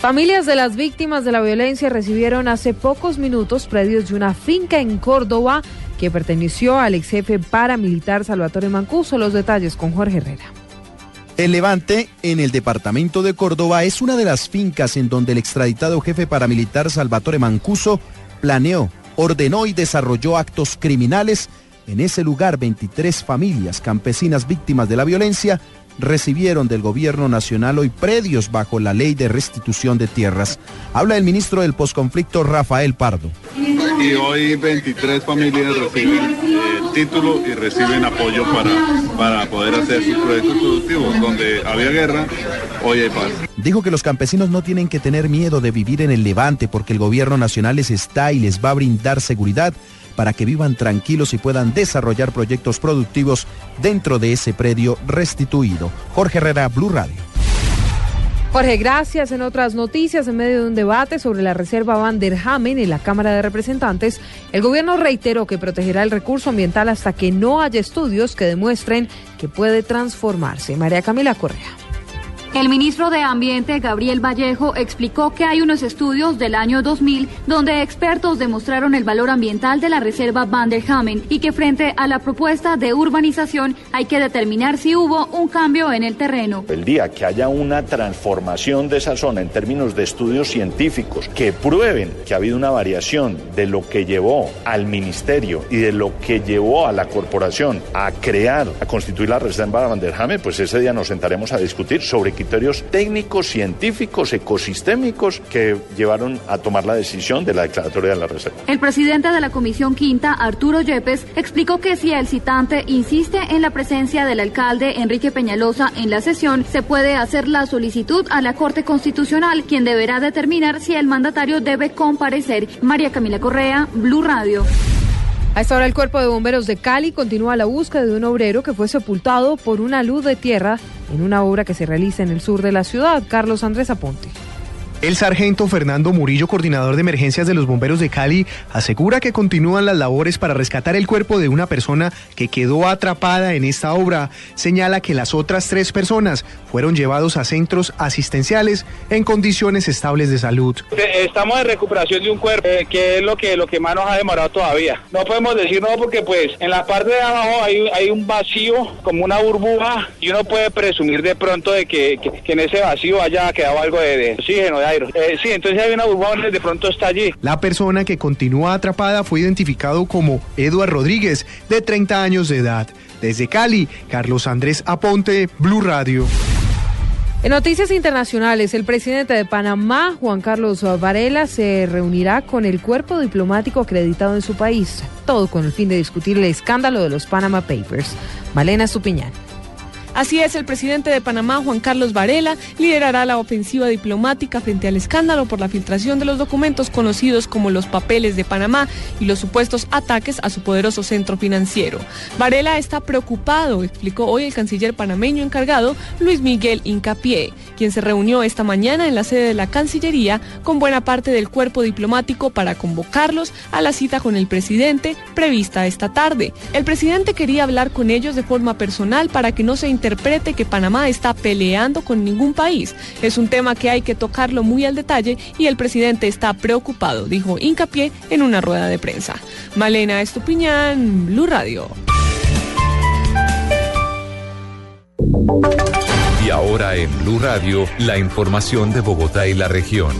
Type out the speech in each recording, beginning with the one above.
Familias de las víctimas de la violencia recibieron hace pocos minutos predios de una finca en Córdoba que perteneció al ex jefe paramilitar Salvatore Mancuso. Los detalles con Jorge Herrera. El Levante, en el departamento de Córdoba, es una de las fincas en donde el extraditado jefe paramilitar Salvatore Mancuso planeó, ordenó y desarrolló actos criminales. En ese lugar, 23 familias campesinas víctimas de la violencia recibieron del gobierno nacional hoy predios bajo la ley de restitución de tierras. Habla el ministro del posconflicto Rafael Pardo. Y hoy 23 familias reciben título y reciben apoyo para, para poder hacer sus proyectos productivos. Donde había guerra, hoy hay paz. Dijo que los campesinos no tienen que tener miedo de vivir en el levante porque el gobierno nacional les está y les va a brindar seguridad para que vivan tranquilos y puedan desarrollar proyectos productivos dentro de ese predio restituido. Jorge Herrera, Blue Radio. Jorge, gracias. En otras noticias, en medio de un debate sobre la reserva Van der Hamen en la Cámara de Representantes, el gobierno reiteró que protegerá el recurso ambiental hasta que no haya estudios que demuestren que puede transformarse. María Camila Correa. El ministro de Ambiente, Gabriel Vallejo, explicó que hay unos estudios del año 2000 donde expertos demostraron el valor ambiental de la reserva Van der Hamen y que frente a la propuesta de urbanización hay que determinar si hubo un cambio en el terreno. El día que haya una transformación de esa zona en términos de estudios científicos que prueben que ha habido una variación de lo que llevó al ministerio y de lo que llevó a la corporación a crear, a constituir la reserva Van der Hamen, pues ese día nos sentaremos a discutir sobre criterios técnicos, científicos, ecosistémicos que llevaron a tomar la decisión de la declaratoria de la reserva. El presidente de la Comisión Quinta, Arturo Yepes, explicó que si el citante insiste en la presencia del alcalde Enrique Peñalosa en la sesión, se puede hacer la solicitud a la Corte Constitucional, quien deberá determinar si el mandatario debe comparecer. María Camila Correa, Blue Radio. A esta hora el Cuerpo de Bomberos de Cali continúa la búsqueda de un obrero que fue sepultado por una luz de tierra en una obra que se realiza en el sur de la ciudad. Carlos Andrés Aponte. El sargento Fernando Murillo, coordinador de emergencias de los bomberos de Cali, asegura que continúan las labores para rescatar el cuerpo de una persona que quedó atrapada en esta obra. Señala que las otras tres personas fueron llevados a centros asistenciales en condiciones estables de salud. Estamos en recuperación de un cuerpo, eh, que es lo que, lo que más nos ha demorado todavía. No podemos decir no porque pues en la parte de abajo hay, hay un vacío, como una burbuja, y uno puede presumir de pronto de que, que, en ese vacío haya quedado algo de, de oxígeno, eh, sí, entonces hay una burbuja de pronto está allí. La persona que continúa atrapada fue identificado como Eduard Rodríguez, de 30 años de edad. Desde Cali, Carlos Andrés Aponte, Blue Radio. En noticias internacionales, el presidente de Panamá, Juan Carlos Varela, se reunirá con el cuerpo diplomático acreditado en su país, todo con el fin de discutir el escándalo de los Panama Papers. Malena Stupiñán. Así es, el presidente de Panamá, Juan Carlos Varela, liderará la ofensiva diplomática frente al escándalo por la filtración de los documentos conocidos como los papeles de Panamá y los supuestos ataques a su poderoso centro financiero. Varela está preocupado, explicó hoy el canciller panameño encargado, Luis Miguel Incapié, quien se reunió esta mañana en la sede de la Cancillería con buena parte del cuerpo diplomático para convocarlos a la cita con el presidente prevista esta tarde. El presidente quería hablar con ellos de forma personal para que no se interprete que Panamá está peleando con ningún país. Es un tema que hay que tocarlo muy al detalle y el presidente está preocupado, dijo hincapié en una rueda de prensa. Malena Estupiñán, Blue Radio. Y ahora en Blue Radio, la información de Bogotá y la región.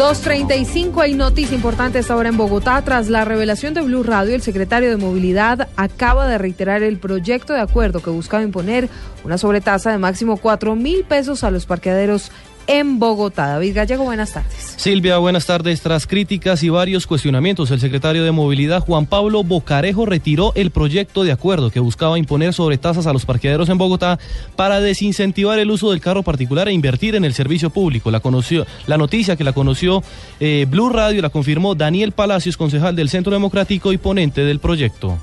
2.35 hay noticia importante esta hora en Bogotá. Tras la revelación de Blue Radio, el secretario de Movilidad acaba de reiterar el proyecto de acuerdo que buscaba imponer una sobretasa de máximo 4 mil pesos a los parqueaderos en Bogotá. David Gallego, buenas tardes. Silvia, buenas tardes. Tras críticas y varios cuestionamientos, el secretario de Movilidad, Juan Pablo Bocarejo, retiró el proyecto de acuerdo que buscaba imponer sobretasas a los parqueaderos en Bogotá para desincentivar el uso del carro particular e invertir en el servicio público. La, conoció, la noticia que la conoció eh, Blue Radio la confirmó Daniel Palacios, concejal del Centro Democrático y ponente del proyecto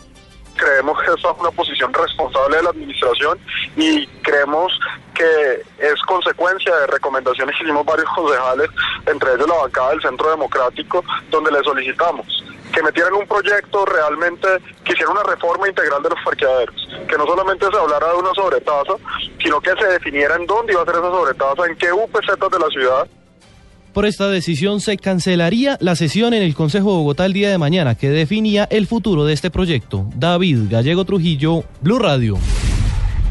creemos que esa es una posición responsable de la administración y creemos que es consecuencia de recomendaciones que hicimos varios concejales, entre ellos la bancada del Centro Democrático, donde le solicitamos que metieran un proyecto realmente que hiciera una reforma integral de los parqueaderos, que no solamente se hablara de una sobretasa, sino que se definiera en dónde iba a ser esa sobretasa, en qué UPZ de la ciudad por esta decisión se cancelaría la sesión en el Consejo de Bogotá el día de mañana que definía el futuro de este proyecto. David Gallego Trujillo, Blue Radio.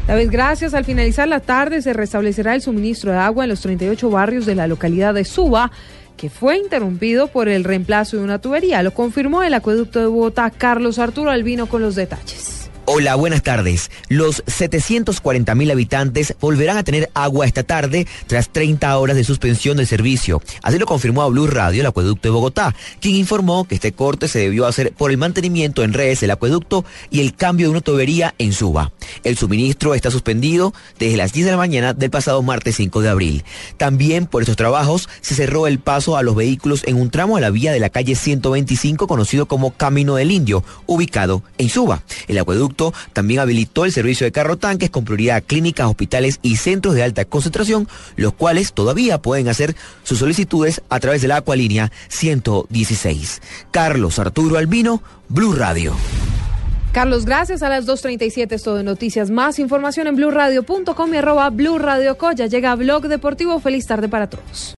David, gracias. Al finalizar la tarde se restablecerá el suministro de agua en los 38 barrios de la localidad de Suba, que fue interrumpido por el reemplazo de una tubería. Lo confirmó el acueducto de Bogotá, Carlos Arturo Albino, con los detalles. Hola, buenas tardes. Los 740 mil habitantes volverán a tener agua esta tarde tras 30 horas de suspensión del servicio. Así lo confirmó a Blue Radio el acueducto de Bogotá, quien informó que este corte se debió hacer por el mantenimiento en redes del acueducto y el cambio de una tubería en Suba. El suministro está suspendido desde las 10 de la mañana del pasado martes 5 de abril. También por estos trabajos se cerró el paso a los vehículos en un tramo a la vía de la calle 125 conocido como Camino del Indio, ubicado en Suba. El acueducto también habilitó el servicio de carro tanques con prioridad a clínicas, hospitales y centros de alta concentración, los cuales todavía pueden hacer sus solicitudes a través de la Acualínea 116. Carlos Arturo Albino, Blue Radio. Carlos, gracias. A las 2.37 es todo de noticias. Más información en blueradio.com y arroba Blue Radio. Llega Blog Deportivo. Feliz tarde para todos.